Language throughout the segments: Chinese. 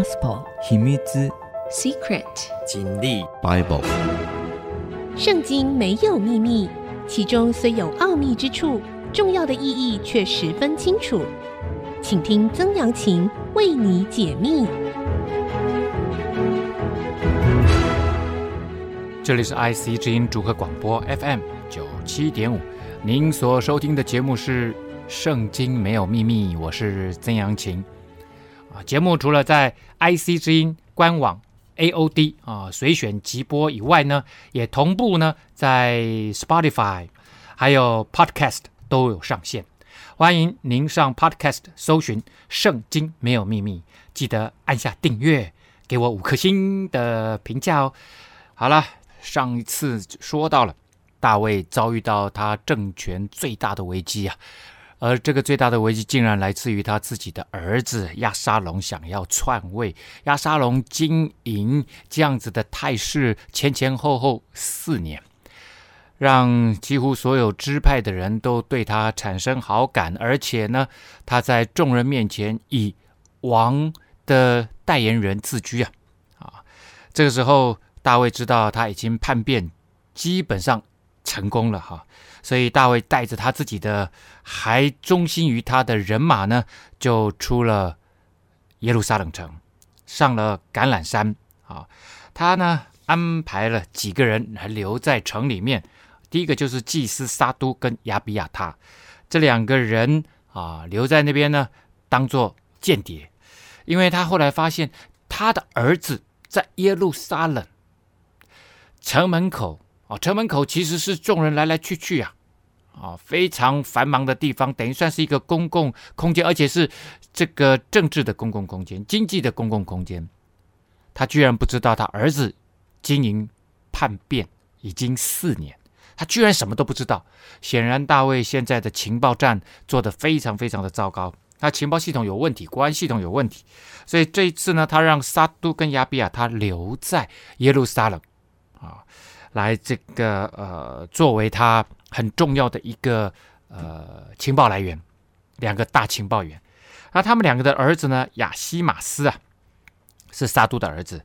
Gospel 秘密 Secret 真理 Bible 圣经没有秘密，其中虽有奥秘之处，重要的意义却十分清楚。请听曾阳晴为你解密。这里是 IC 之音主客广播 FM 九七点五，您所收听的节目是《圣经没有秘密》，我是曾阳晴。啊，节目除了在 IC 之音官网 AOD 啊随选即播以外呢，也同步呢在 Spotify 还有 Podcast 都有上线。欢迎您上 Podcast 搜寻《圣经没有秘密》，记得按下订阅，给我五颗星的评价哦。好了，上一次说到了大卫遭遇到他政权最大的危机啊。而这个最大的危机，竟然来自于他自己的儿子亚沙龙想要篡位。亚沙龙经营这样子的态势，前前后后四年，让几乎所有支派的人都对他产生好感，而且呢，他在众人面前以王的代言人自居啊！啊，这个时候大卫知道他已经叛变，基本上成功了哈。所以大卫带着他自己的还忠心于他的人马呢，就出了耶路撒冷城，上了橄榄山啊。他呢安排了几个人还留在城里面。第一个就是祭司撒督跟亚比亚他这两个人啊，留在那边呢，当做间谍，因为他后来发现他的儿子在耶路撒冷城门口。哦，城门口其实是众人来来去去啊，啊，非常繁忙的地方，等于算是一个公共空间，而且是这个政治的公共空间、经济的公共空间。他居然不知道他儿子经营叛变已经四年，他居然什么都不知道。显然，大卫现在的情报战做得非常非常的糟糕，他情报系统有问题，国安系统有问题。所以这一次呢，他让撒督跟亚比亚他留在耶路撒冷。来，这个呃，作为他很重要的一个呃情报来源，两个大情报员。那他们两个的儿子呢，亚西马斯啊，是撒督的儿子；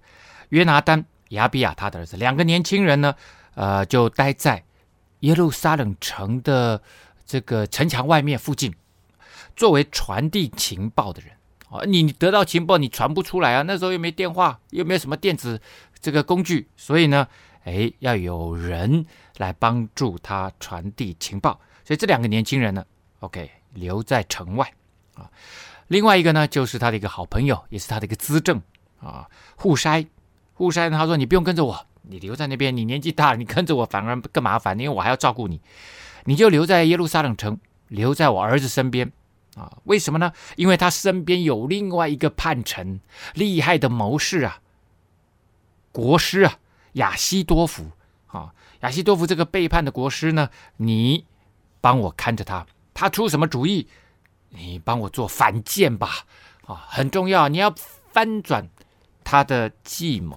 约拿单、亚比亚他的儿子，两个年轻人呢，呃，就待在耶路撒冷城的这个城墙外面附近，作为传递情报的人。哦，你得到情报，你传不出来啊，那时候又没电话，又没有什么电子这个工具，所以呢。哎，要有人来帮助他传递情报，所以这两个年轻人呢，OK，留在城外啊。另外一个呢，就是他的一个好朋友，也是他的一个资政啊，户筛。户筛，他说：“你不用跟着我，你留在那边，你年纪大了，你跟着我反而更麻烦，因为我还要照顾你。你就留在耶路撒冷城，留在我儿子身边啊。为什么呢？因为他身边有另外一个叛臣，厉害的谋士啊，国师啊。”亚西多福，啊，亚西多福这个背叛的国师呢，你帮我看着他，他出什么主意，你帮我做反间吧，啊，很重要，你要翻转他的计谋，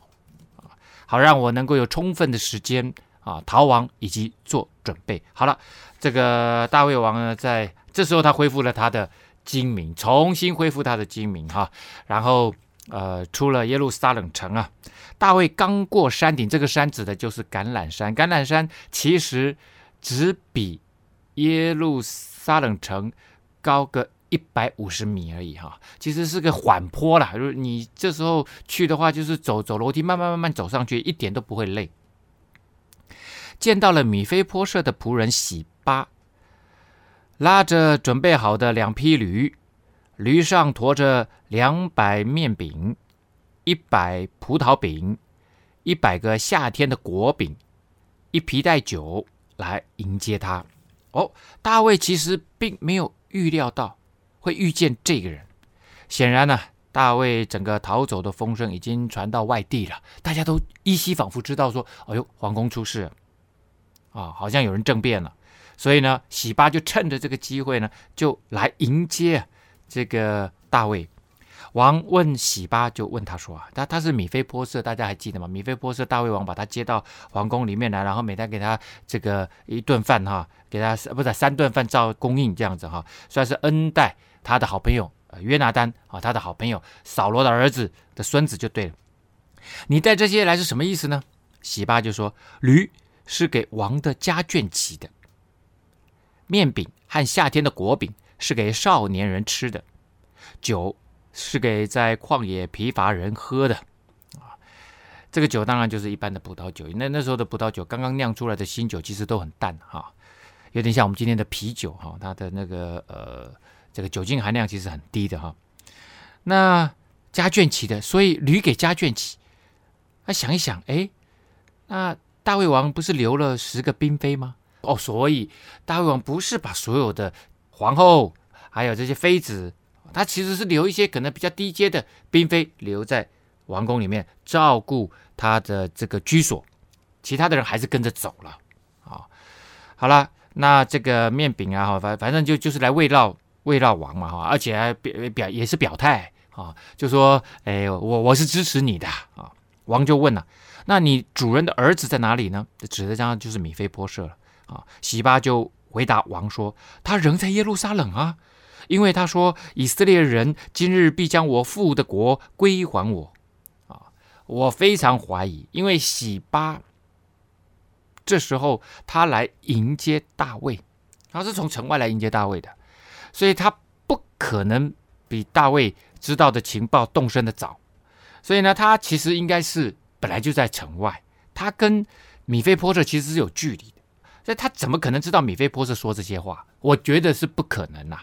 啊，好让我能够有充分的时间啊逃亡以及做准备。好了，这个大卫王呢，在这时候他恢复了他的精明，重新恢复他的精明哈，然后。呃，出了耶路撒冷城啊，大卫刚过山顶，这个山指的就是橄榄山。橄榄山其实只比耶路撒冷城高个一百五十米而已哈，其实是个缓坡啦。如果你这时候去的话，就是走走楼梯，慢慢慢慢走上去，一点都不会累。见到了米非波设的仆人洗巴，拉着准备好的两匹驴。驴上驮着两百面饼、一百葡萄饼、一百个夏天的果饼、一皮带酒来迎接他。哦，大卫其实并没有预料到会遇见这个人。显然呢，大卫整个逃走的风声已经传到外地了，大家都依稀仿佛知道说：“哎呦，皇宫出事了啊，好像有人政变了。”所以呢，喜巴就趁着这个机会呢，就来迎接。这个大卫王问喜巴，就问他说啊，他他是米非波设，大家还记得吗？米非波设，大卫王把他接到皇宫里面来，然后每天给他这个一顿饭哈，给他不是三顿饭照供应这样子哈，算是恩待他的好朋友约拿单啊，他的好朋友扫罗的儿子的孙子就对了。你带这些来是什么意思呢？喜巴就说：驴是给王的家眷骑的，面饼和夏天的果饼是给少年人吃的，酒是给在旷野疲乏人喝的。啊，这个酒当然就是一般的葡萄酒。那那时候的葡萄酒刚刚酿出来的新酒，其实都很淡哈，有点像我们今天的啤酒哈，它的那个呃这个酒精含量其实很低的哈。那家眷骑的，所以驴给家眷骑。那想一想，哎，那大卫王不是留了十个嫔妃吗？哦，所以大卫王不是把所有的皇后还有这些妃子，他其实是留一些可能比较低阶的嫔妃留在王宫里面照顾他的这个居所，其他的人还是跟着走了。啊、好了，那这个面饼啊，哈，反反正就就是来慰劳慰劳王嘛，哈，而且还表表也是表态啊，就说，哎，我我是支持你的啊。王就问了：“那你主人的儿子在哪里呢？”指的这样就是米菲波设了啊。洗巴就回答王说：“他仍在耶路撒冷啊，因为他说以色列人今日必将我父的国归还我啊。我非常怀疑，因为洗巴这时候他来迎接大卫，他是从城外来迎接大卫的，所以他不可能比大卫知道的情报动身的早。”所以呢，他其实应该是本来就在城外，他跟米非波设其实是有距离的，所以他怎么可能知道米非波设说这些话？我觉得是不可能呐、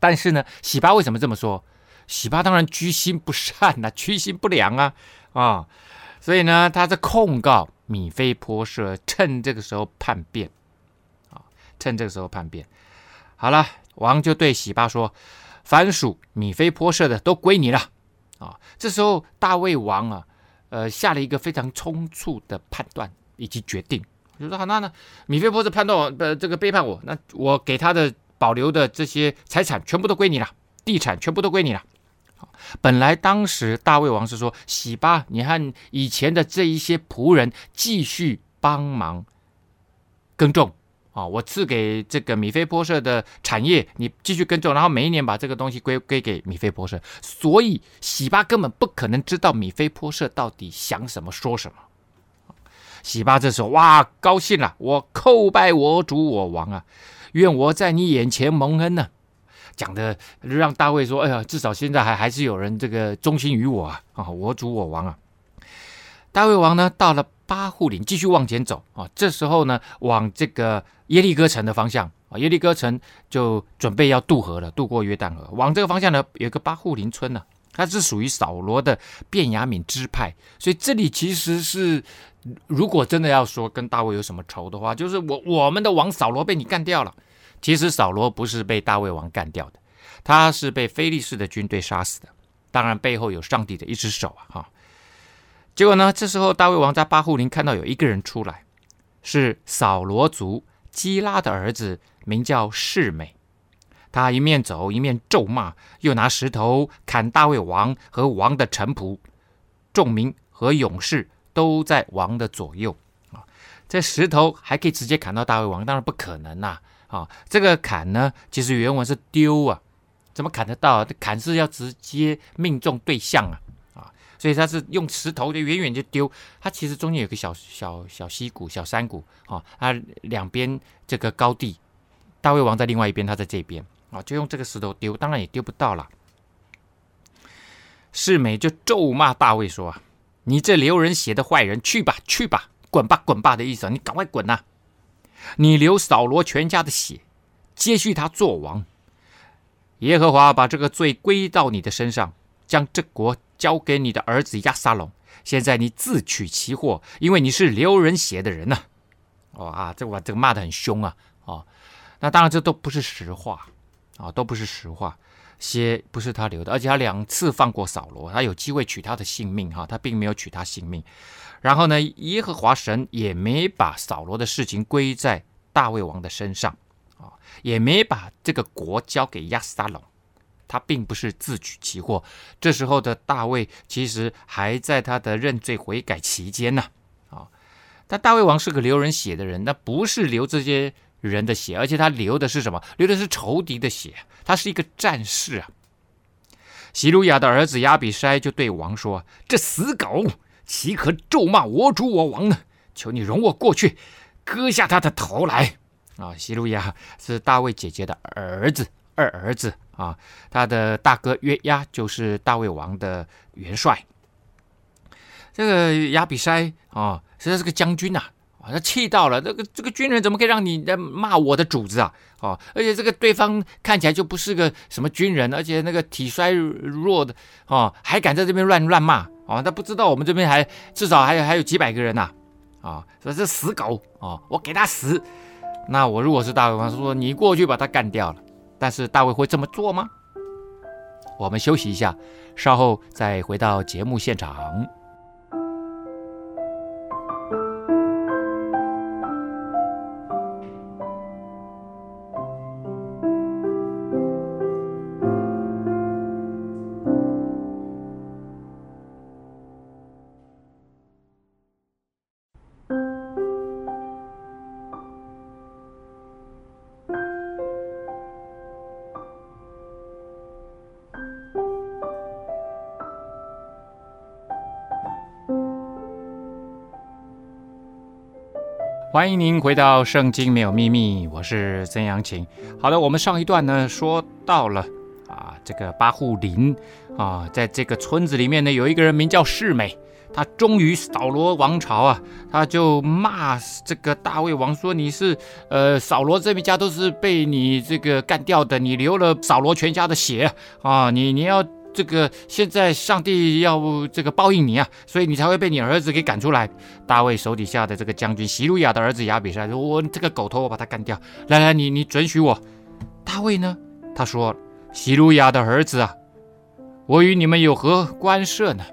但是呢，洗巴为什么这么说？洗巴当然居心不善呐、居心不良啊啊！所以呢，他在控告米非波设，趁这个时候叛变啊，趁这个时候叛变。好了，王就对洗巴说：“凡属米非波设的都归你了。”啊，这时候大卫王啊，呃，下了一个非常匆促的判断以及决定，就说好，那呢，米非波设叛变我，呃，这个背叛我，那我给他的保留的这些财产全部都归你了，地产全部都归你了。本来当时大卫王是说，洗巴，你和以前的这一些仆人继续帮忙耕种。啊，我赐给这个米非波设的产业，你继续耕种，然后每一年把这个东西归归给米非波设。所以洗巴根本不可能知道米非波设到底想什么说什么。洗巴这时候哇，高兴了，我叩拜我主我王啊，愿我在你眼前蒙恩呢、讲的让大卫说，哎呀，至少现在还还是有人这个忠心于我啊，啊，我主我王啊。大卫王呢，到了巴户林，继续往前走啊。这时候呢，往这个耶利哥城的方向啊，耶利哥城就准备要渡河了，渡过约旦河。往这个方向呢，有个巴户林村呢，它是属于扫罗的便雅悯支派，所以这里其实是，如果真的要说跟大卫有什么仇的话，就是我我们的王扫罗被你干掉了。其实扫罗不是被大卫王干掉的，他是被非利士的军队杀死的。当然背后有上帝的一只手啊，哈。结果呢？这时候大卫王在巴户琳看到有一个人出来，是扫罗族基拉的儿子，名叫示美。他一面走一面咒骂，又拿石头砍大卫王和王的臣仆，众民和勇士都在王的左右。啊，这石头还可以直接砍到大卫王，当然不可能呐！啊，这个砍呢，其实原文是丢啊，怎么砍得到啊？砍是要直接命中对象啊。所以他是用石头就远远就丢，它其实中间有个小小小溪谷、小山谷啊，它两边这个高地，大卫王在另外一边，他在这边啊，就用这个石头丢，当然也丢不到了。示每就咒骂大卫说：“啊，你这流人血的坏人，去吧，去吧，滚吧，滚吧的意思，你赶快滚呐！你流扫罗全家的血，接续他做王。耶和华把这个罪归到你的身上，将这国。”交给你的儿子押沙龙，现在你自取其祸，因为你是流人血的人呐、啊！哦啊，这个这个骂得很凶啊！哦，那当然这都不是实话啊、都不是实话，血不是他流的，而且他两次放过扫罗，他有机会取他的性命哈，他并没有取他性命。然后呢，耶和华神也没把扫罗的事情归在大卫王的身上啊、也没把这个国交给押沙龙。他并不是自取其祸，这时候的大卫其实还在他的认罪悔改期间呢。啊，但大卫王是个流人血的人，那不是流这些人的血，而且他流的是什么？流的是仇敌的血。他是一个战士啊，洗鲁雅的儿子亚比筛就对王说：“这死狗岂可咒骂我主我王呢？求你容我过去，割下他的头来。”啊，洗鲁雅是大卫姐姐的儿子，二儿子啊，他的大哥约押就是大卫王的元帅。这个亚比筛啊，实在是个将军呐。他气到了，这个这个军人怎么可以让你来骂我的主子啊？哦，而且这个对方看起来就不是个什么军人，而且那个体衰弱的哦，还敢在这边乱乱骂哦？他不知道我们这边还至少还有还有几百个人呐！啊、说这死狗哦，我给他死！那我如果是大卫王，说你过去把他干掉了，但是大卫会这么做吗？我们休息一下，稍后再回到节目现场。欢迎您回到《圣经没有秘密》，我是曾阳晴。好的，我们上一段呢说到了啊，这个巴户林啊，在这个村子里面呢，有一个人名叫世美，他忠于扫罗王朝啊，他就骂这个大卫王说：“你是呃，扫罗这一家都是被你这个干掉的，你流了扫罗全家的血啊，你你要。”这个现在上帝要这个报应你啊，所以你才会被你儿子给赶出来。大卫手底下的这个将军洗鲁雅的儿子亚比筛说：“我这个狗头，我把他干掉。来来，你你准许我。”大卫呢，他说：“洗鲁雅的儿子啊，我与你们有何关涉呢？”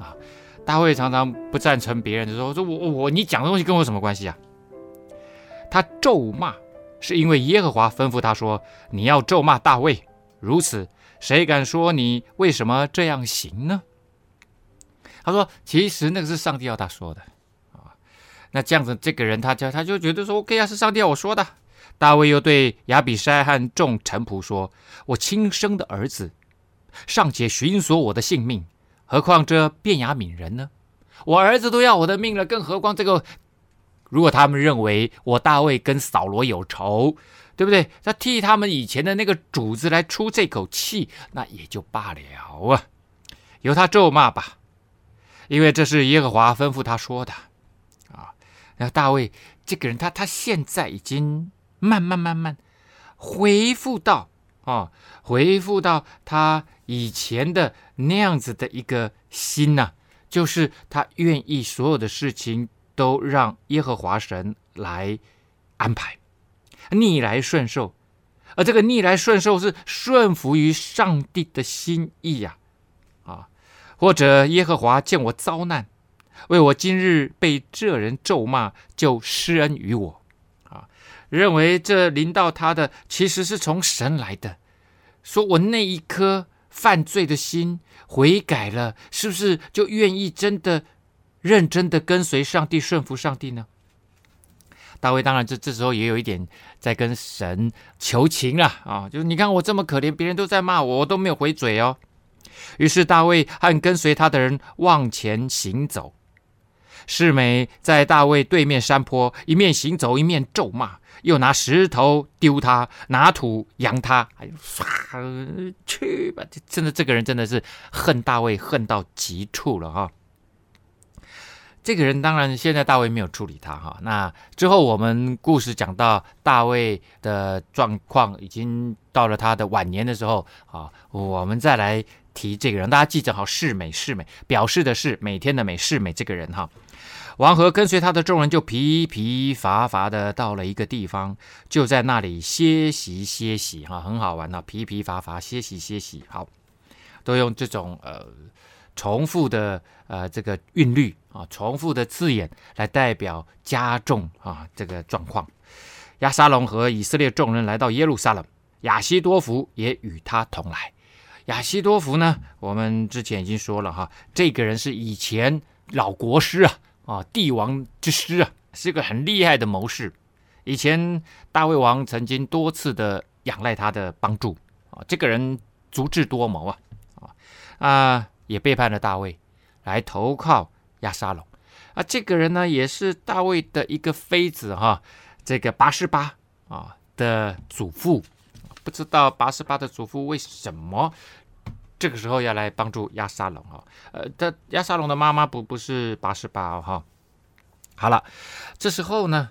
啊，大卫常常不赞成别人的时候，说：“我我我，你讲的东西跟我有什么关系啊？”他咒骂是因为耶和华吩咐他说：“你要咒骂大卫。”如此。谁敢说你为什么这样行呢？他说：“其实那个是上帝要他说的啊。”那这样子，这个人他就他就觉得说：“OK 啊，是上帝要我说的。”大卫又对亚比筛和众臣仆说：“我亲生的儿子尚且寻索我的性命，何况这便雅悯人呢？我儿子都要我的命了，更何况这个？如果他们认为我大卫跟扫罗有仇。”对不对？他替他们以前的那个主子来出这口气，那也就罢了啊，由他咒骂吧，因为这是耶和华吩咐他说的啊。那大卫这个人他，他现在已经慢慢慢慢恢复到啊，恢复到他以前的那样子的一个心呐、就是他愿意所有的事情都让耶和华神来安排。逆来顺受，而这个逆来顺受是顺服于上帝的心意呀，啊，或者耶和华见我遭难，为我今日被这人咒骂，就施恩于我，啊，认为这临到他的其实是从神来的，说我那一颗犯罪的心悔改了，是不是就愿意真的认真的跟随上帝，顺服上帝呢？大卫当然这这时候也有一点在跟神求情了啊，就是你看我这么可怜，别人都在骂我，我都没有回嘴哦。于是大卫和跟随他的人往前行走，示每在大卫对面山坡一面行走一面咒骂，又拿石头丢他，拿土扬他，哎呦，唰去吧！真的这个人真的是恨大卫恨到极处了哈。这个人当然，现在大卫没有处理他哈。那之后我们故事讲到大卫的状况已经到了他的晚年的时候啊，我们再来提这个人。大家记着好，示美示美表示的是每天的美示美这个人哈。王和跟随他的众人就疲疲乏乏的到了一个地方，就在那里歇息歇息哈，很好玩啊，疲疲乏乏歇息歇息，好，都用这种呃。重复的呃这个韵律啊，重复的字眼来代表加重啊这个状况。亚沙龙和以色列众人来到耶路撒冷，亚希多弗也与他同来。亚希多弗呢，我们之前已经说了哈，这个人是以前老国师啊啊帝王之师啊，是一个很厉害的谋士。以前大卫王曾经多次的仰赖他的帮助啊，这个人足智多谋啊啊。啊，也背叛了大卫，来投靠亚沙龙。啊，这个人呢，也是大卫的一个妃子哈，这个拔示巴啊的祖父。不知道拔示巴的祖父为什么这个时候要来帮助亚沙龙啊？呃，他亚沙龙的妈妈不不是拔示巴哈。好了，这时候呢，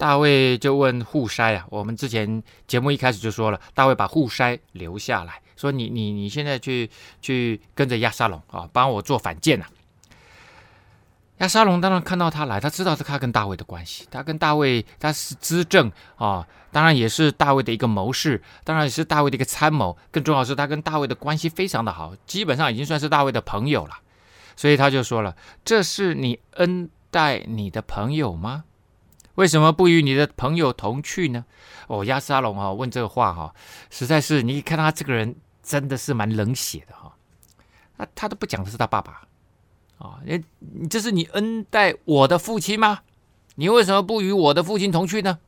大卫就问户筛啊，我们之前节目一开始就说了，大卫把户筛留下来说你：“你你现在去去跟着亚沙龙啊，帮我做反间呐。”亚沙龙当然看到他来，他知道是他跟大卫的关系，他跟大卫他是资政啊，当然也是大卫的一个谋士，当然也是大卫的一个参谋，更重要是他跟大卫的关系非常的好，基本上已经算是大卫的朋友了，所以他就说了：“这是你恩待你的朋友吗？为什么不与你的朋友同去呢？”哦，亚沙龙啊，问这个话哈，实在是你看他这个人真的是蛮冷血的哈，那他都不讲的是他爸爸。啊，你这是你恩待我的父亲吗？你为什么不与我的父亲同去呢？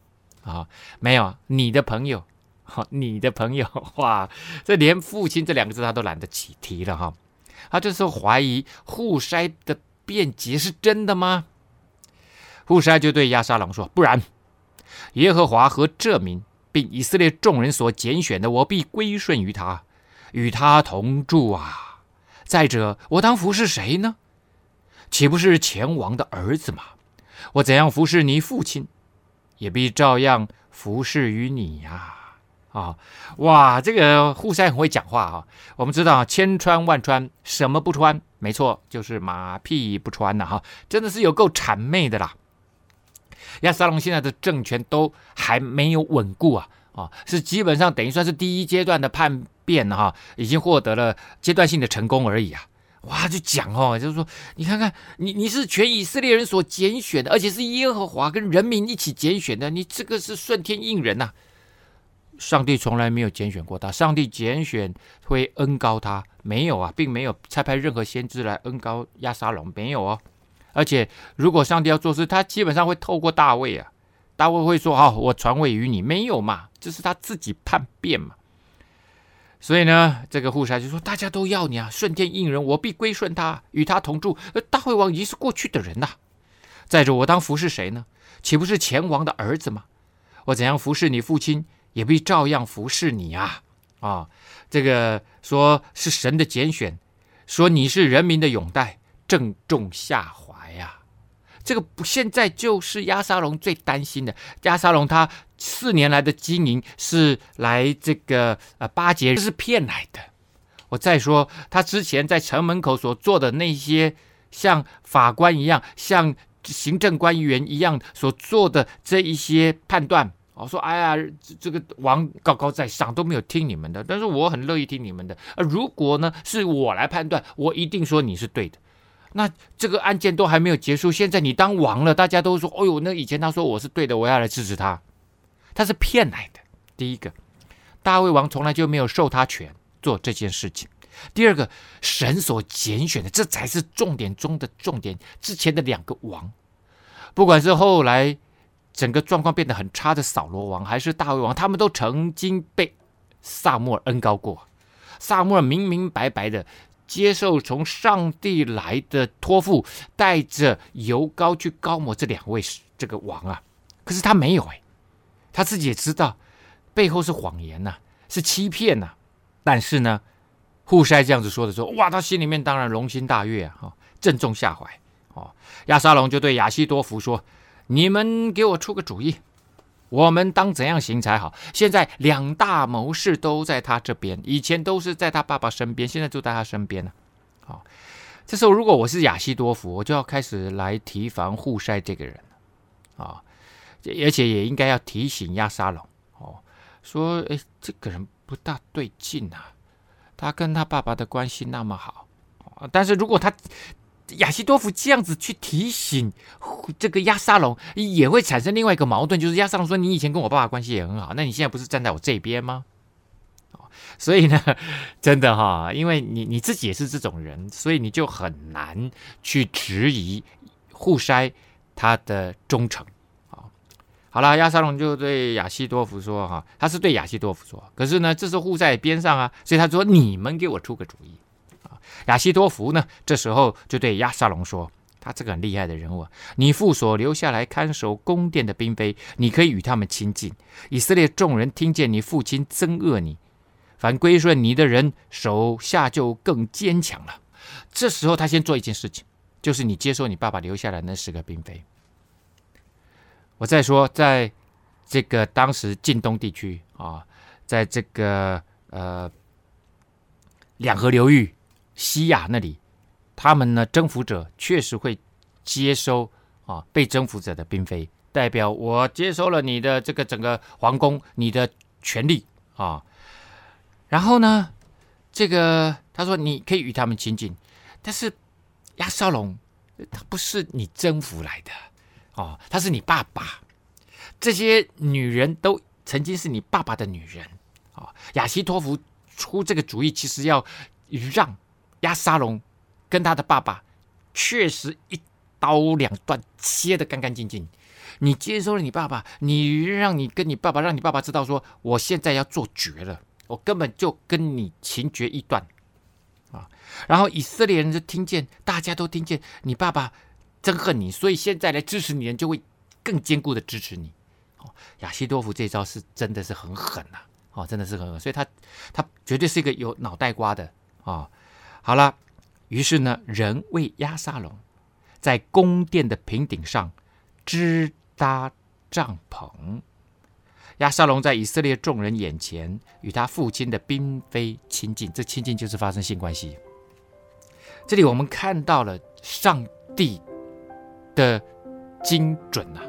啊，没有啊，你的朋友，好，你的朋友，哇，这连父亲这两个字他都懒得起提了哈。他就是怀疑户筛的辩解是真的吗？户筛就对押沙龙说：“不然，耶和华和这民，并以色列众人所拣选的，我必归顺于他，与他同住啊。再者，我当服侍谁呢？”岂不是前王的儿子吗？我怎样服侍你父亲，也必照样服侍于你呀！啊，哇，这个户筛很会讲话啊。我们知道千穿万穿，什么不穿？没错，就是马屁不穿呐！哈，真的是有够谄媚的啦。亚沙龙现在的政权都还没有稳固啊，啊，是基本上等于算是第一阶段的叛变哈，已经获得了阶段性的成功而已啊。哇，就讲哦，就是说，你看看，你你是全以色列人所拣选的，而且是耶和华跟人民一起拣选的，你这个是顺天应人呐、啊。上帝从来没有拣选过他，上帝拣选会恩高他，没有啊，并没有差派任何先知来恩高亚沙龙，没有哦。而且如果上帝要做事，他基本上会透过大卫啊，大卫会说：“、哦，我传位于你。”没有嘛，这是他自己叛变嘛。所以呢，这个户筛就说：“大家都要你啊，顺天应人，我必归顺他，与他同住。而大卫王已经是过去的人呐。再者，我当服侍谁呢？岂不是前王的儿子吗？我怎样服侍你父亲，也必照样服侍你啊！啊，这个说是神的拣选，说你是人民的拥戴，正中下怀。”这个不，现在就是亚沙龙最担心的。亚沙龙他四年来的经营是来这个呃巴结，是骗来的。我再说，他之前在城门口所做的那些像法官一样、像行政官员一样所做的这一些判断，我说哎呀，这个王高高在上都没有听你们的，但是我很乐意听你们的。啊如果呢是我来判断，我一定说你是对的。那这个案件都还没有结束，现在你当王了，大家都说：“哦呦，那以前他说我是对的，我要来支持他。”他是骗来的。第一个，大卫王从来就没有授他权做这件事情。第二个，神所拣选的，这才是重点中的重点。之前的两个王，不管是后来整个状况变得很差的扫罗王，还是大卫王，他们都曾经被撒母耳恩膏过。撒母耳明明白白的。接受从上帝来的托付，带着油膏去高抹这两位这个王啊，可是他没有哎，他自己也知道背后是谎言呐、是欺骗呐、但是呢，户筛这样子说的时候，哇，他心里面当然龙心大悦啊，哈，正中下怀哦。亚沙龙就对亚西多弗说：“你们给我出个主意。”我们当怎样行才好？现在两大谋士都在他这边，以前都是在他爸爸身边，现在就在他身边了。好，这时候如果我是亚西多弗，我就要开始来提防户筛这个人啊，而且也应该要提醒亚沙龙哦，说哎，这个人不大对劲啊，他跟他爸爸的关系那么好，但是如果他。亚西多夫这样子去提醒这个亚沙龙，也会产生另外一个矛盾，就是亚沙龙说：“你以前跟我爸爸关系也很好，那你现在不是站在我这边吗？”所以呢，真的哈，因为你你自己也是这种人，所以你就很难去质疑户筛他的忠诚。好了，亚沙龙就对亚西多夫说：“哈，他是对亚西多夫说，可是呢，这是户筛边上啊，所以他说：‘你们给我出个主意。’”亚西多福呢，这时候就对亚沙龙说：“他这个很厉害的人物，你父所留下来看守宫殿的嫔妃，你可以与他们亲近。以色列众人听见你父亲憎恶你，凡归顺你的人手下就更坚强了。”这时候他先做一件事情，就是你接受你爸爸留下来那十个嫔妃。我再说，在这个当时近东地区啊，在这个呃两河流域西亚那里，他们呢征服者确实会接收啊被征服者的嫔妃，代表我接收了你的这个整个皇宫，你的权利啊。然后呢，这个他说你可以与他们亲近，但是亚沙龙他不是你征服来的。哦，他是你爸爸，这些女人都曾经是你爸爸的女人啊。亚西托夫出这个主意，其实要让亚沙龙跟他的爸爸确实一刀两断，切得干干净净。你接收了你爸爸，你让你跟你爸爸，让你爸爸知道说，我现在要做绝了，我根本就跟你情决意断啊。然后以色列人就听见，大家都听见你爸爸。憎恨你，所以现在来支持你的人就会更坚固的支持你。哦，亚西多夫这招是真的是很狠呐，哦，真的是很狠，所以他他绝对是一个有脑袋瓜的啊，好了，于是呢，人为亚沙龙在宫殿的平顶上支搭帐篷。亚沙龙在以色列众人眼前与他父亲的嫔妃亲近，这亲近就是发生性关系。这里我们看到了上帝的精准呐，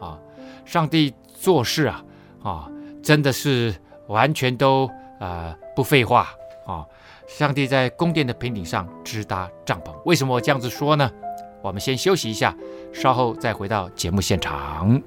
啊，上帝做事啊，啊，真的是完全都呃不废话啊！上帝在宫殿的平顶上支搭帐篷，为什么我这样子说呢？我们先休息一下，稍后再回到节目现场。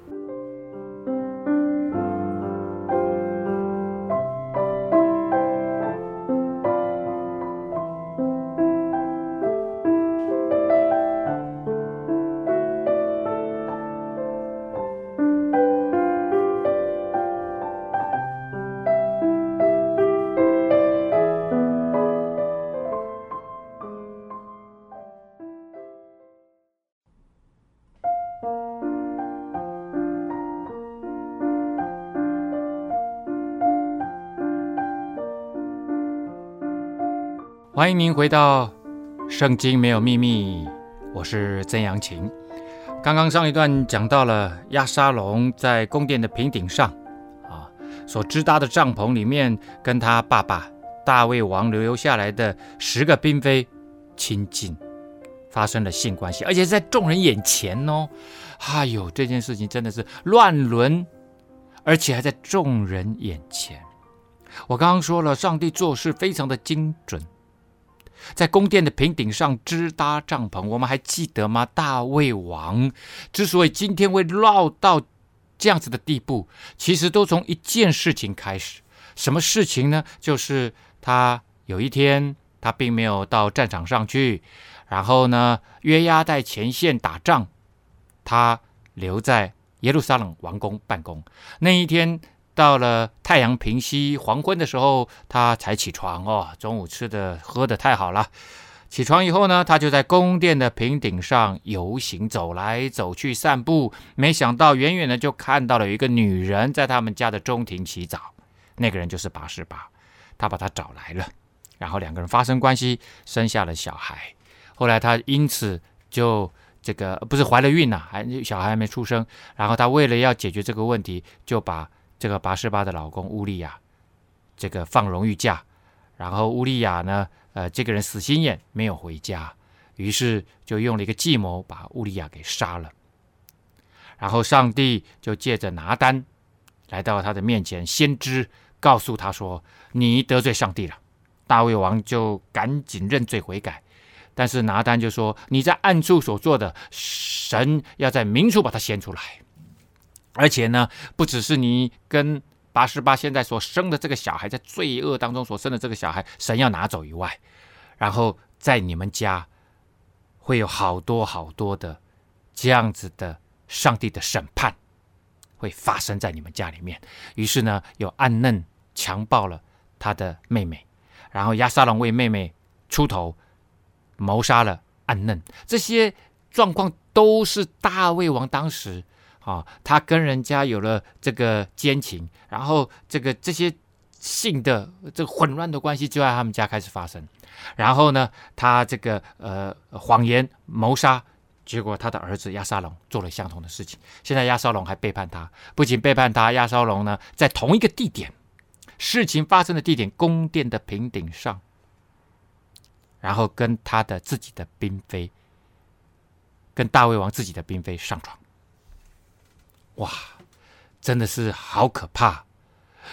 欢迎您回到《圣经没有秘密》，我是曾阳晴。刚刚上一段讲到了押沙龙在宫殿的平顶上，啊，所支搭的帐篷里面，跟他爸爸大卫王留下来的十个嫔妃亲近，发生了性关系，而且在众人眼前哦。哎呦，这件事情真的是乱伦，而且还在众人眼前。我刚刚说了，上帝做事非常的精准。在宫殿的平顶上支搭帐篷，我们还记得吗？大卫王之所以今天会落到这样子的地步，其实都从一件事情开始。什么事情呢？就是他有一天他并没有到战场上去，然后呢，约押在前线打仗，他留在耶路撒冷王宫办公。那一天。到了太阳平息、黄昏的时候，他才起床哦。中午吃的喝的太好了。起床以后呢，他就在宫殿的平顶上游行，走来走去散步。没想到远远的就看到了一个女人在他们家的中庭洗澡。那个人就是拔示巴，他把她找来了，然后两个人发生关系，生下了小孩。后来他因此就这个不是怀了孕呐、还小孩还没出生。然后他为了要解决这个问题，就把。这个拔示巴的老公乌利亚，这个放荣誉假，然后乌利亚呢，呃，这个人死心眼没有回家，于是就用了一个计谋把乌利亚给杀了。然后上帝就借着拿单来到他的面前，先知告诉他说：“你得罪上帝了。”大卫王就赶紧认罪悔改，但是拿单就说：“你在暗处所做的，神要在明处把他掀出来。”而且呢，不只是你跟拔示巴现在所生的这个小孩，在罪恶当中所生的这个小孩，神要拿走以外，然后在你们家会有好多好多的这样子的上帝的审判会发生在你们家里面。于是呢，有暗嫩强暴了他的妹妹，然后亚沙龙为妹妹出头，谋杀了暗嫩，这些状况都是大卫王当时啊，他跟人家有了这个奸情，然后这个这些性的这个混乱的关系就在他们家开始发生，然后呢，他这个呃谎言谋杀。结果他的儿子亚沙龙做了相同的事情，现在亚沙龙还背叛他，不仅背叛他，亚沙龙呢在同一个地点，事情发生的地点宫殿的平顶上，然后跟他的自己的嫔妃，跟大卫王自己的嫔妃上床，哇，真的是好可怕！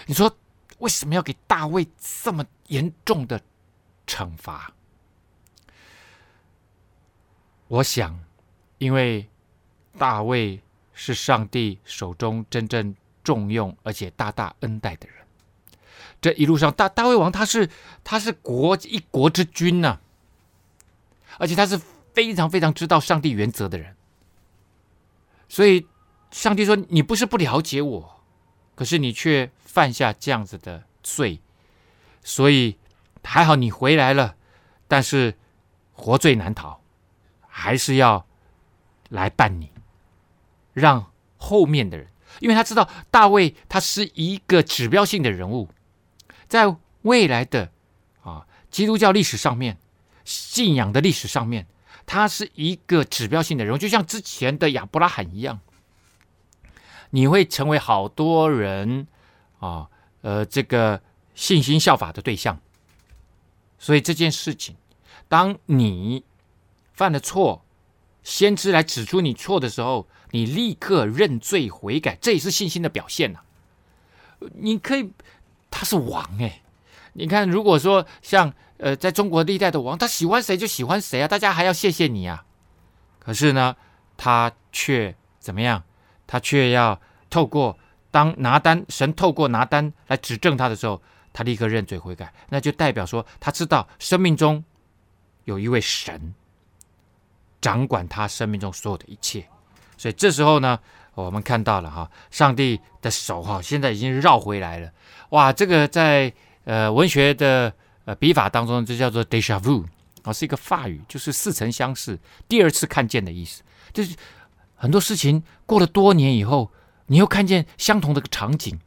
你说为什么要给大卫这么严重的惩罚？我想。因为大卫是上帝手中真正重用而且大大恩待的人，这一路上大大卫王他是他是国一国之君呐、而且他是非常非常知道上帝原则的人，所以上帝说，你不是不了解我，可是你却犯下这样子的罪，所以还好你回来了，但是活罪难逃，还是要。来办你，让后面的人，因为他知道大卫他是一个指标性的人物，在未来的啊基督教历史上面，信仰的历史上面，他是一个指标性的人物，就像之前的亚伯拉罕一样，你会成为好多人啊呃这个信心效法的对象。所以这件事情，当你犯了错。先知来指出你错的时候，你立刻认罪悔改，这也是信心的表现呐、你可以，他是王哎，你看，如果说像呃，在中国历代的王，他喜欢谁就喜欢谁啊，大家还要谢谢你啊。可是呢，他却怎么样？他却要透过当拿单，神透过拿单来指证他的时候，他立刻认罪悔改，那就代表说他知道生命中有一位神。掌管他生命中所有的一切，所以这时候呢，我们看到了哈，上帝的手哈，现在已经绕回来了。哇，这个在呃文学的呃笔法当中，这叫做 deja vu，啊，是一个法语，就是似曾相识、第二次看见的意思。就是很多事情过了多年以后，你又看见相同的场景，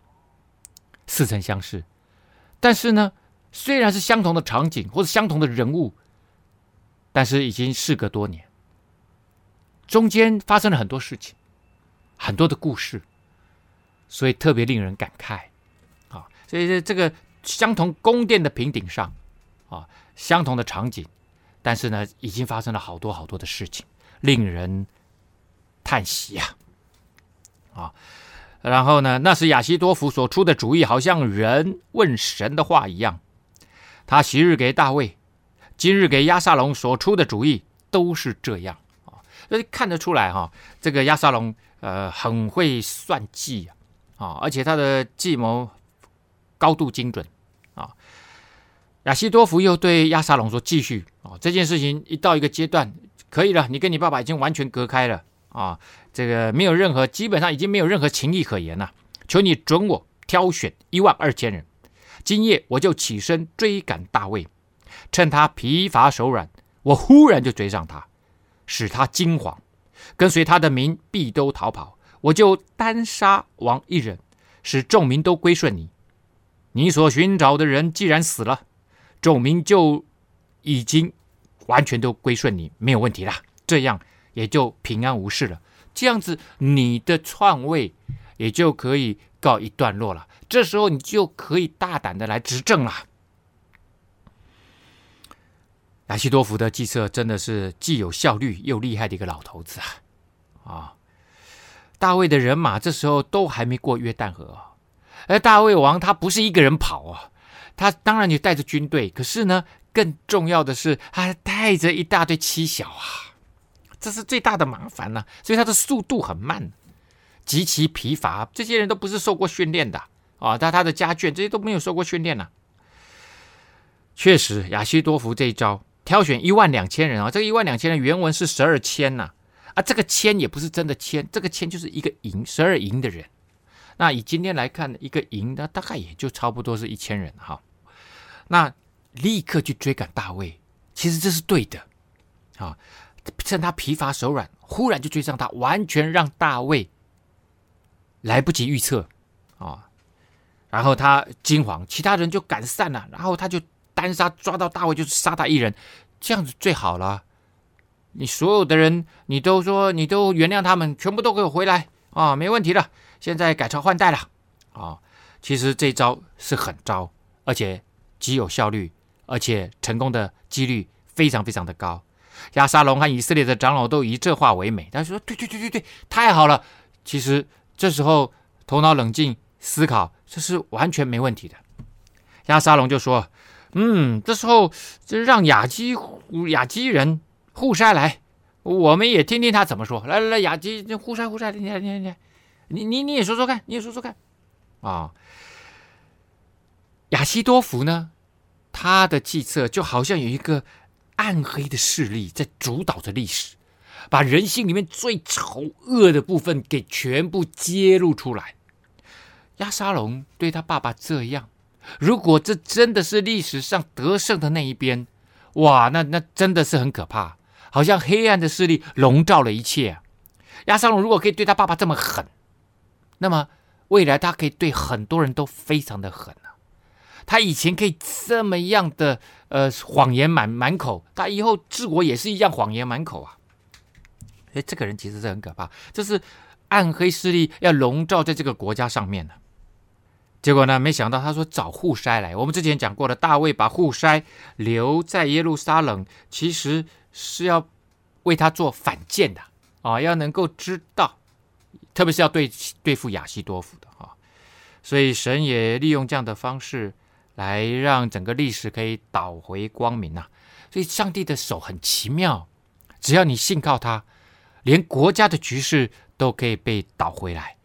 似曾相识。但是呢，虽然是相同的场景或者相同的人物，但是已经事隔多年。中间发生了很多事情，很多的故事，所以特别令人感慨啊！所以在这个相同宫殿的平顶上啊，相同的场景，但是呢，已经发生了好多好多的事情，令人叹息呀！啊，然后呢，那是亚西多夫所出的主意，好像人问神的话一样。他昔日给大卫，今日给押沙龙所出的主意都是这样。所以看得出来哈，这个押沙龙呃很会算计啊，啊而且他的计谋高度精准啊。亚西多夫又对押沙龙说：“继续啊，这件事情一到一个阶段可以了，你跟你爸爸已经完全隔开了啊，这个没有任何，基本上已经没有任何情谊可言了。求你准我挑选一万二千人，今夜我就起身追赶大卫，趁他疲乏手软，我忽然就追上他。”使他惊惶，跟随他的民必都逃跑。我就单杀王一人，使众民都归顺你。你所寻找的人既然死了，众民就已经完全都归顺你，没有问题了。这样也就平安无事了。这样子，你的篡位也就可以告一段落了。这时候，你就可以大胆的来执政了。亚希多弗的计策真的是既有效率又厉害的一个老头子啊！啊，大卫的人马这时候都还没过约旦河，而大卫王他不是一个人跑啊，他当然也带着军队，可是呢，更重要的是他还带着一大堆妻小啊，这是最大的麻烦呢，所以他的速度很慢，极其疲乏。这些人都不是受过训练的啊，他他的家眷这些都没有受过训练呢。确实，亚西多弗这一招。挑选一万两千人啊，这个一万两千人原文是十二千呐，啊，这个千也不是真的千，这个千就是一个营，十二营的人。那以今天来看，一个营的大概也就差不多是一千人哈。那立刻去追赶大卫，其实这是对的啊，趁他疲乏手软，忽然就追上他，完全让大卫来不及预测啊。然后他惊慌，其他人就赶散了，然后他就单杀，抓到大卫就是杀他一人，这样子最好了。你所有的人，你都说你都原谅他们，全部都给我回来啊，没问题了。现在改朝换代了啊，其实这招是狠招，而且极有效率，而且成功的几率非常非常的高。亚沙龙和以色列的长老都以这话为美，他说：“对对对对对，太好了。”其实这时候头脑冷静思考，这是完全没问题的。亚沙龙就说：“嗯，这时候就让亚基亚基人互筛来，我们也听听他怎么说。来来来，亚基互筛互筛，你来你来你。”你你你也说说看，你也说说看，啊，亚西多弗呢？他的计策就好像有一个暗黑的势力在主导着历史，把人性里面最丑恶的部分给全部揭露出来。亚沙龙对他爸爸这样，如果这真的是历史上得胜的那一边，哇，那那真的是很可怕，好像黑暗的势力笼罩了一切啊。押沙龙如果可以对他爸爸这么狠。那么未来他可以对很多人都非常的狠！他以前可以这么样的呃谎言满满口，他以后治国也是一样谎言满口啊！诶这个人其实是很可怕，这是暗黑势力要笼罩在这个国家上面的。结果呢，没想到他说找户筛来。我们之前讲过了，大卫把户筛留在耶路撒冷，其实是要为他做反间的啊，要能够知道。特别是要对对付亚希多弗的哈，所以神也利用这样的方式来让整个历史可以倒回光明呐。所以上帝的手很奇妙，只要你信靠他，连国家的局势都可以被倒回来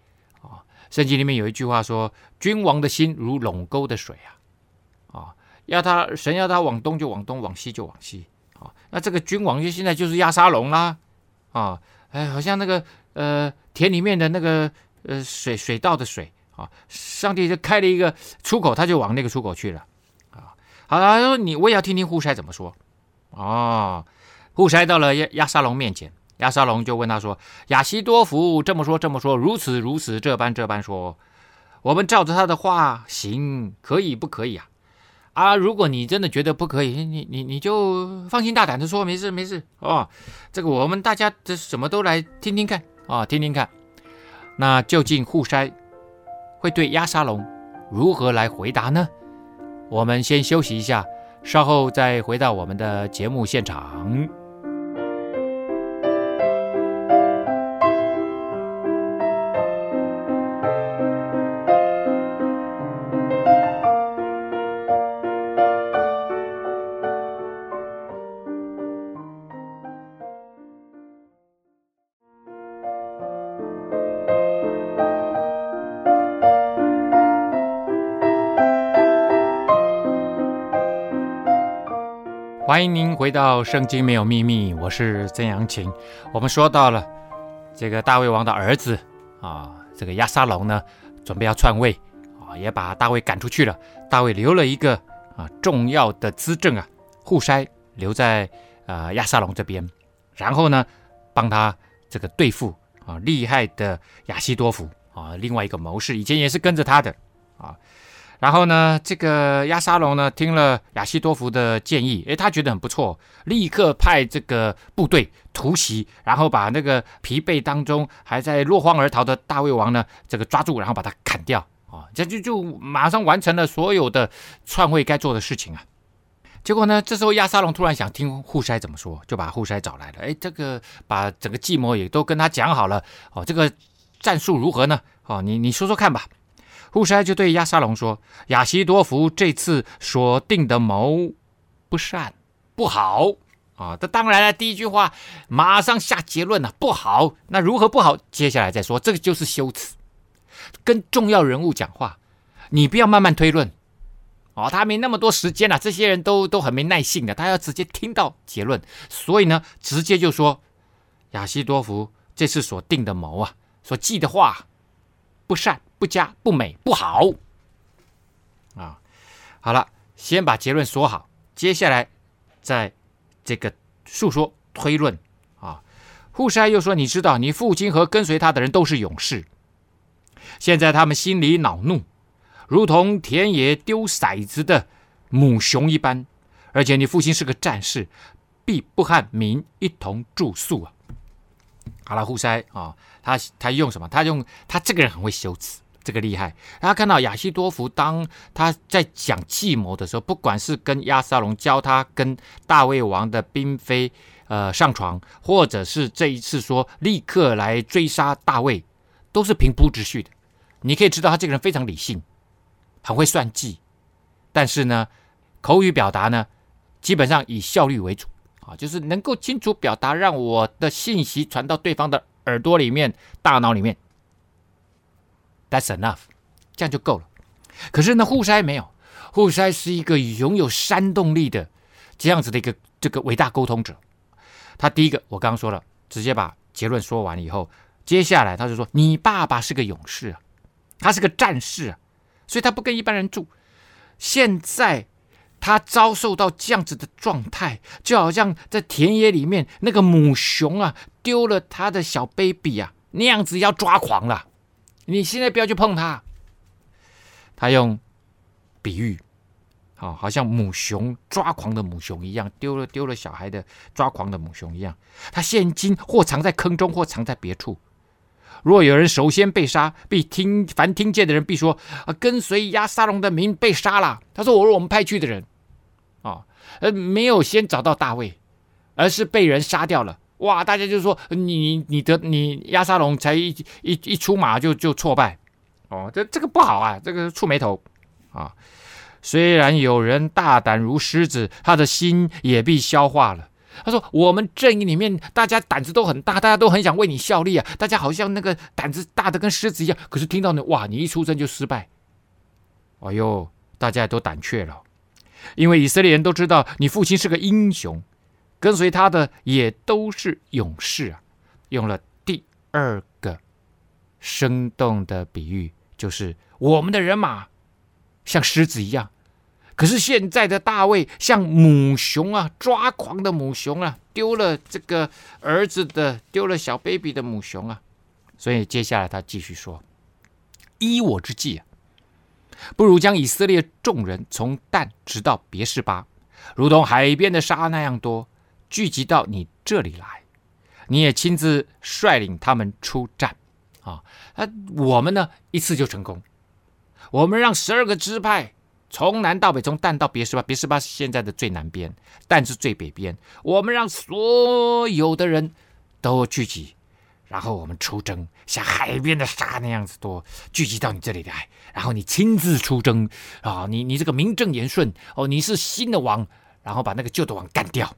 啊。圣经里面有一句话说：“君王的心如垄沟的水啊，啊，要他神要他往东就往东，往西就往西啊。那这个君王就现在就是亚沙龙啦啊，哎，好像那个。”呃，田里面的那个呃水水稻的水啊，上帝就开了一个出口，他就往那个出口去了啊。好了，他说你我也要听听户筛怎么说哦。户筛到了亚亚沙龙面前，亚沙龙就问他说：“亚希多弗这么说这么说，如此如此，这般这般说，我们照着他的话行，可以不可以啊？啊，如果你真的觉得不可以，你你你就放心大胆的说，没事没事哦。这个我们大家这什么都来听听看。”啊、听听看，那究竟户筛会对押沙龙如何来回答呢？我们先休息一下，稍后再回到我们的节目现场。欢迎您回到《圣经没有秘密》，我是曾阳晴。我们说到了这个大卫王的儿子啊，这个亚沙龙呢，准备要篡位啊，也把大卫赶出去了。大卫留了一个啊重要的资政啊，户筛留在啊亚沙龙这边，然后呢，帮他这个对付啊厉害的亚西多弗啊，另外一个谋士，以前也是跟着他的啊。然后呢，这个亚沙龙呢，听了亚西多弗的建议，诶，他觉得很不错，立刻派这个部队突袭，然后把那个疲惫当中还在落荒而逃的大卫王呢，这个抓住，然后把他砍掉啊，这就就马上完成了所有的篡位该做的事情啊。结果呢，这时候亚沙龙突然想听户筛怎么说，就把户筛找来了，诶，这个把整个计谋也都跟他讲好了，哦，这个战术如何呢？哦，你你说说看吧。户筛就对亚沙龙说：“亚西多福这次所定的谋不善，不好啊！这当然了，第一句话马上下结论了，不好。那如何不好？接下来再说。这个就是修辞，跟重要人物讲话，你不要慢慢推论哦。他没那么多时间了，这些人都都很没耐性的，他要直接听到结论。所以呢，直接就说亚西多福这次所定的谋啊，所记的话不善。”不佳、不美、不好啊！好了，先把结论说好，接下来再这个述说推论啊。户筛又说：“你知道，你父亲和跟随他的人都是勇士，现在他们心里恼怒，如同田野丢骰子的母熊一般。而且你父亲是个战士，必不和民一同住宿啊。”好了，户筛啊，他他用什么？他用他这个人很会修辞。这个厉害，他看到亚西多弗当他在讲计谋的时候，不管是跟亚沙龙教他跟大卫王的嫔妃呃上床，或者是这一次说立刻来追杀大卫，都是平铺直叙的。你可以知道他这个人非常理性，很会算计，但是呢，口语表达呢，基本上以效率为主啊，就是能够清楚表达，让我的信息传到对方的耳朵里面、大脑里面。That's enough，这样就够了。可是呢，户筛没有，户筛是一个拥有煽动力的这样子的一个这个伟大沟通者。他第一个，我刚刚说了，直接把结论说完以后，接下来他就说：“你爸爸是个勇士啊，他是个战士啊，所以他不跟一般人住。现在他遭受到这样子的状态，就好像在田野里面那个母熊啊丢了他的小 baby 啊，那样子要抓狂了。”你现在不要去碰它。他用比喻，好，好像母熊抓狂的母熊一样，丢了丢了小孩的抓狂的母熊一样。他现今或藏在坑中，或藏在别处。若有人首先被杀，必听凡听见的人必说：啊，跟随押沙龙的民被杀了。他说：我是我们派去的人，啊，呃，没有先找到大卫，而是被人杀掉了。哇！大家就说你你的你亚沙龙才一一一出马就就挫败哦，这这个不好啊，这个触霉头啊。虽然有人大胆如狮子，他的心也被消化了。他说：“我们阵营里面大家胆子都很大，大家都很想为你效力啊，大家好像那个胆子大的跟狮子一样。可是听到你哇，你一出征就失败，哎呦，大家都胆怯了，因为以色列人都知道你父亲是个英雄。”跟随他的也都是勇士啊！用了第二个生动的比喻，就是我们的人马像狮子一样，可是现在的大卫像母熊啊，抓狂的母熊啊，丢了这个儿子的，丢了小 baby 的母熊啊！所以接下来他继续说：“依我之计啊，不如将以色列众人从但直到别是巴，如同海边的沙那样多。”聚集到你这里来，你也亲自率领他们出战啊！那我们呢，一次就成功。我们让十二个支派从南到北，从但到别是巴，别是巴是现在的最南边，但是最北边。我们让所有的人都聚集，然后我们出征，像海边的沙那样子多，聚集到你这里来，然后你亲自出征啊！你你这个名正言顺哦，你是新的王，然后把那个旧的王干掉。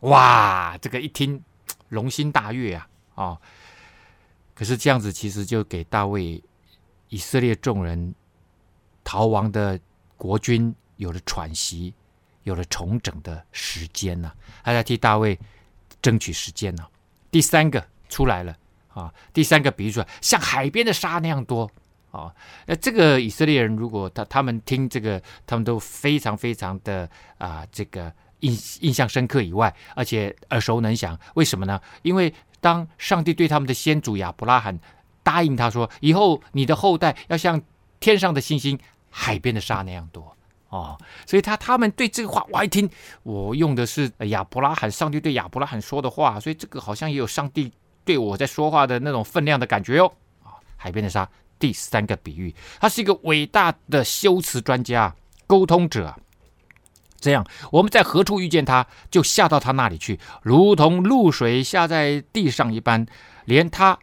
哇，这个一听，龙心大悦啊！哦，可是这样子其实就给大卫以色列众人逃亡的国军有了喘息，有了重整的时间呢、啊。他在替大卫争取时间呢、第三个出来了啊！第三个比喻出来，像海边的沙那样多啊！那这个以色列人如果他他们听这个，他们都非常非常的啊这个。印印象深刻以外，而且耳熟能详。为什么呢？因为当上帝对他们的先祖亚伯拉罕答应他说：“以后你的后代要像天上的星星、海边的沙那样多。”哦，所以他他们对这个话，我一听，我用的是亚伯拉罕，上帝对亚伯拉罕说的话，所以这个好像也有上帝对我在说话的那种分量的感觉哟。啊，海边的沙，第三个比喻，他是一个伟大的修辞专家、沟通者。这样，我们在何处遇见他，就下到他那里去，如同露水下在地上一般。连他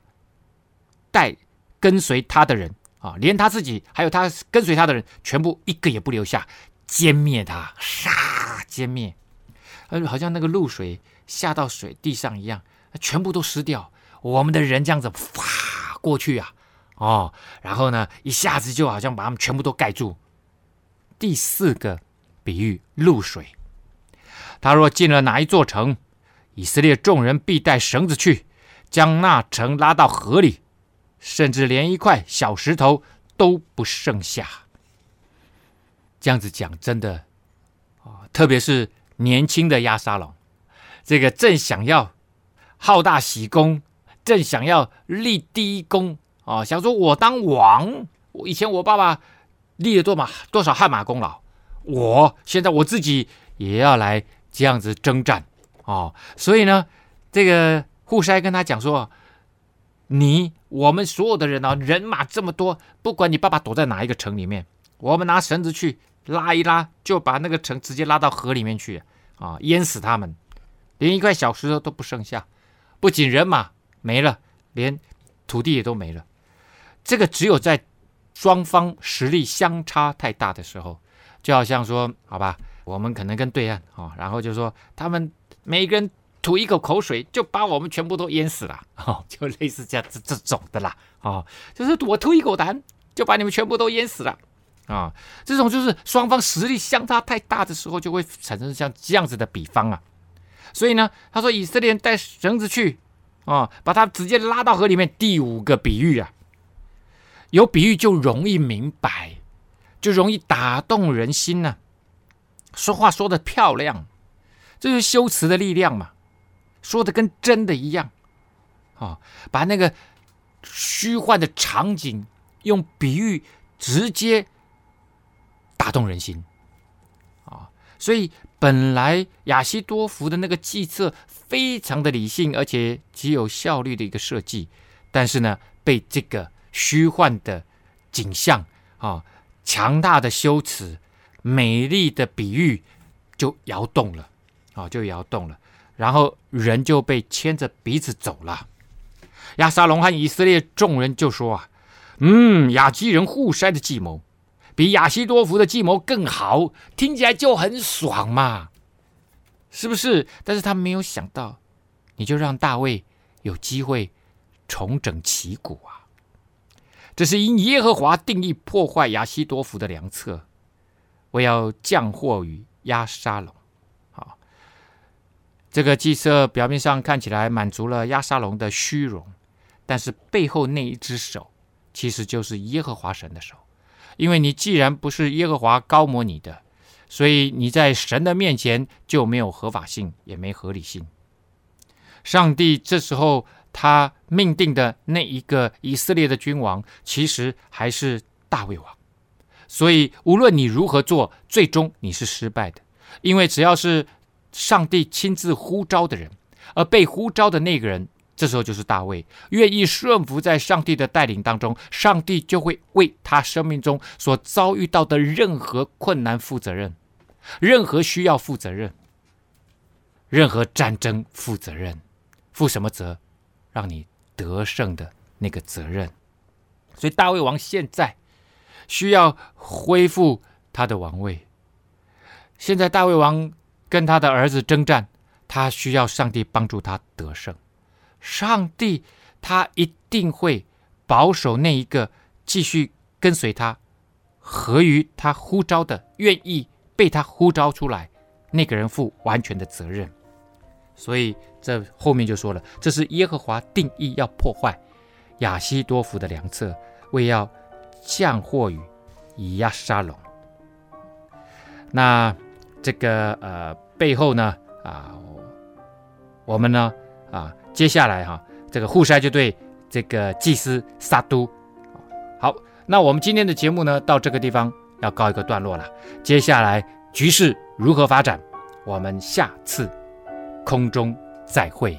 带跟随他的人啊，连他自己，还有他跟随他的人，全部一个也不留下，歼灭他，杀，歼灭。呃，好像那个露水下到水地上一样，全部都湿掉。我们的人这样子哗过去啊，哦，然后呢，一下子就好像把他们全部都盖住。第四个。比喻露水，他若进了哪一座城，以色列众人必带绳子去，将那城拉到河里，甚至连一块小石头都不剩下。这样子讲真的啊，特别是年轻的亚沙龙，这个正想要好大喜功，正想要立第一功啊，想说我当王。我以前我爸爸立了多马多少汗马功劳，我现在我自己也要来这样子征战哦。所以呢，这个户筛跟他讲说：“你我们所有的人啊，人马这么多，不管你爸爸躲在哪一个城里面，我们拿绳子去拉一拉，就把那个城直接拉到河里面去啊，淹死他们，连一块小石头都不剩下。”不仅人马没了，连土地也都没了。这个只有在双方实力相差太大的时候，就好像说，好吧，我们可能跟对岸啊，然后就说他们每一个人吐一口口水，就把我们全部都淹死了，哦，就类似这样这这种的啦，哦，就是我吐一口痰，就把你们全部都淹死了，啊，这种就是双方实力相差太大的时候，就会产生像这样子的比方啊。所以呢，他说以色列人带绳子去，啊，把他直接拉到河里面。第五个比喻啊，有比喻就容易明白，就容易打动人心呢、说话说的漂亮，这是修辞的力量嘛，说的跟真的一样，啊，把那个虚幻的场景用比喻直接打动人心，啊，所以。本来亚西多福的那个计策非常的理性，而且极有效率的一个设计，但是呢，被这个虚幻的景象啊、强大的修辞、美丽的比喻就摇动了啊，就摇动了，然后人就被牵着鼻子走了。亚沙龙和以色列众人就说啊，嗯，亚基人互筛的计谋。比亚西多弗的计谋更好，听起来就很爽嘛，是不是？但是他没有想到，你就让大卫有机会重整旗鼓啊！这是因耶和华定义破坏亚希多弗的良策，我要降祸于押沙龙。好，这个计策表面上看起来满足了押沙龙的虚荣，但是背后那一只手，其实就是耶和华神的手。因为你既然不是耶和华膏抹你的，所以你在神的面前就没有合法性，也没合理性。上帝这时候他命定的那一个以色列的君王，其实还是大卫王。所以无论你如何做，最终你是失败的，因为只要是上帝亲自呼召的人，而被呼召的那个人。这时候就是大卫愿意顺服在上帝的带领当中，上帝就会为他生命中所遭遇到的任何困难负责任，任何需要负责任，任何战争负责任，负什么责？让你得胜的那个责任。所以大卫王现在需要恢复他的王位。现在大卫王跟他的儿子征战，他需要上帝帮助他得胜。上帝他一定会保守那一个继续跟随他、合于他呼召的、愿意被他呼召出来那个人负完全的责任。所以这后面就说了，这是耶和华定义要破坏亚希多福的良策，为要降祸于以亚沙龙。那这个呃背后呢啊，我们呢啊。接下来哈，这个户筛就对这个祭司撒都，好，那我们今天的节目呢，到这个地方要告一个段落了。接下来局势如何发展，我们下次空中再会。